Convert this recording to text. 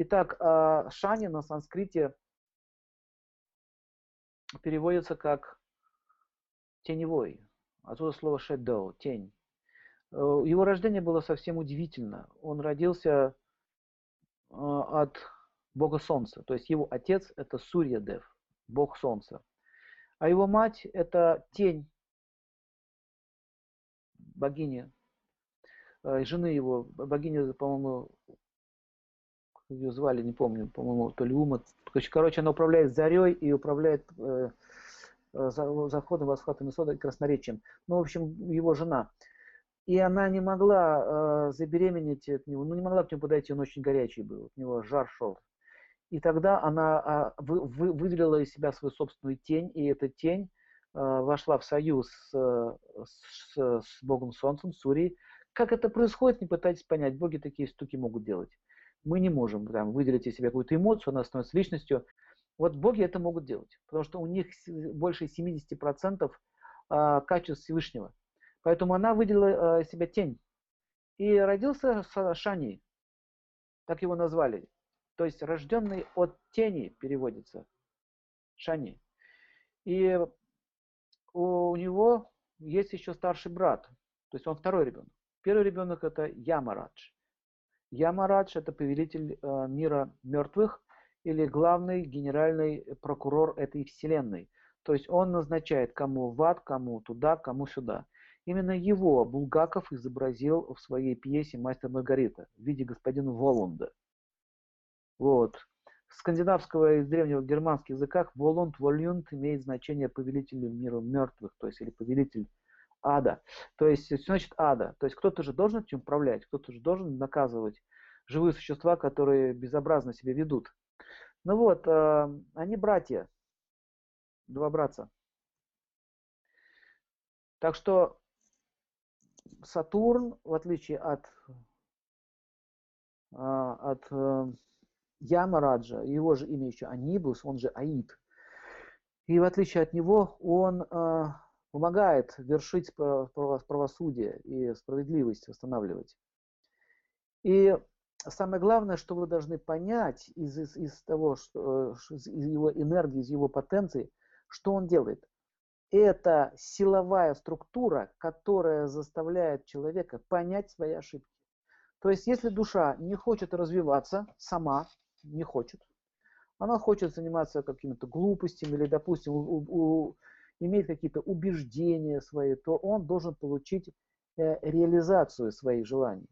Итак, а, Шани на санскрите переводится как теневой. Отсюда слово shadow, тень. Э, его рождение было совсем удивительно. Он родился э, от бога солнца. То есть его отец это Сурьядев, бог солнца. А его мать это тень богини, э, жены его, богиня, по-моему, ее звали, не помню, по-моему, то ли Ума. Короче, она управляет зарей и управляет э, заходом, восходом и красноречием. Ну, в общем, его жена. И она не могла э, забеременеть от него, ну не могла к нему подойти, он очень горячий был, от него жар шел. И тогда она э, вы, вы, выделила из себя свою собственную тень, и эта тень э, вошла в союз с, с, с Богом Солнцем, Сурией. Как это происходит, не пытайтесь понять, боги такие штуки могут делать. Мы не можем там, выделить из себя какую-то эмоцию, она становится личностью. Вот боги это могут делать, потому что у них больше 70% э, качеств Всевышнего. Поэтому она выделила э, себя тень. И родился Шани, так его назвали. То есть рожденный от тени переводится. Шани. И у него есть еще старший брат. То есть он второй ребенок. Первый ребенок это Ямарадж. Ямарадж это повелитель э, мира мертвых или главный генеральный прокурор этой вселенной. То есть он назначает кому в ад, кому туда, кому сюда. Именно его Булгаков изобразил в своей пьесе «Мастер Маргарита» в виде господина Воланда. Вот. В скандинавского и древнего германских языках Воланд, Вольюнд имеет значение повелителя мира мертвых, то есть или повелитель ада. То есть, что значит ада? То есть кто-то же должен этим управлять, кто-то же должен наказывать живые существа, которые безобразно себя ведут. Ну вот, э, они братья, два братца. Так что Сатурн, в отличие от, а, от э, Ямараджа, его же имя еще Анибус, он же Аид, и в отличие от него он э, помогает вершить правосудие и справедливость восстанавливать. И самое главное, что вы должны понять из, из, из того, что, э, из его энергии, из его потенции, что он делает – это силовая структура, которая заставляет человека понять свои ошибки. То есть, если душа не хочет развиваться сама, не хочет, она хочет заниматься какими-то глупостями или, допустим, у, у, имеет какие-то убеждения свои, то он должен получить э, реализацию своих желаний.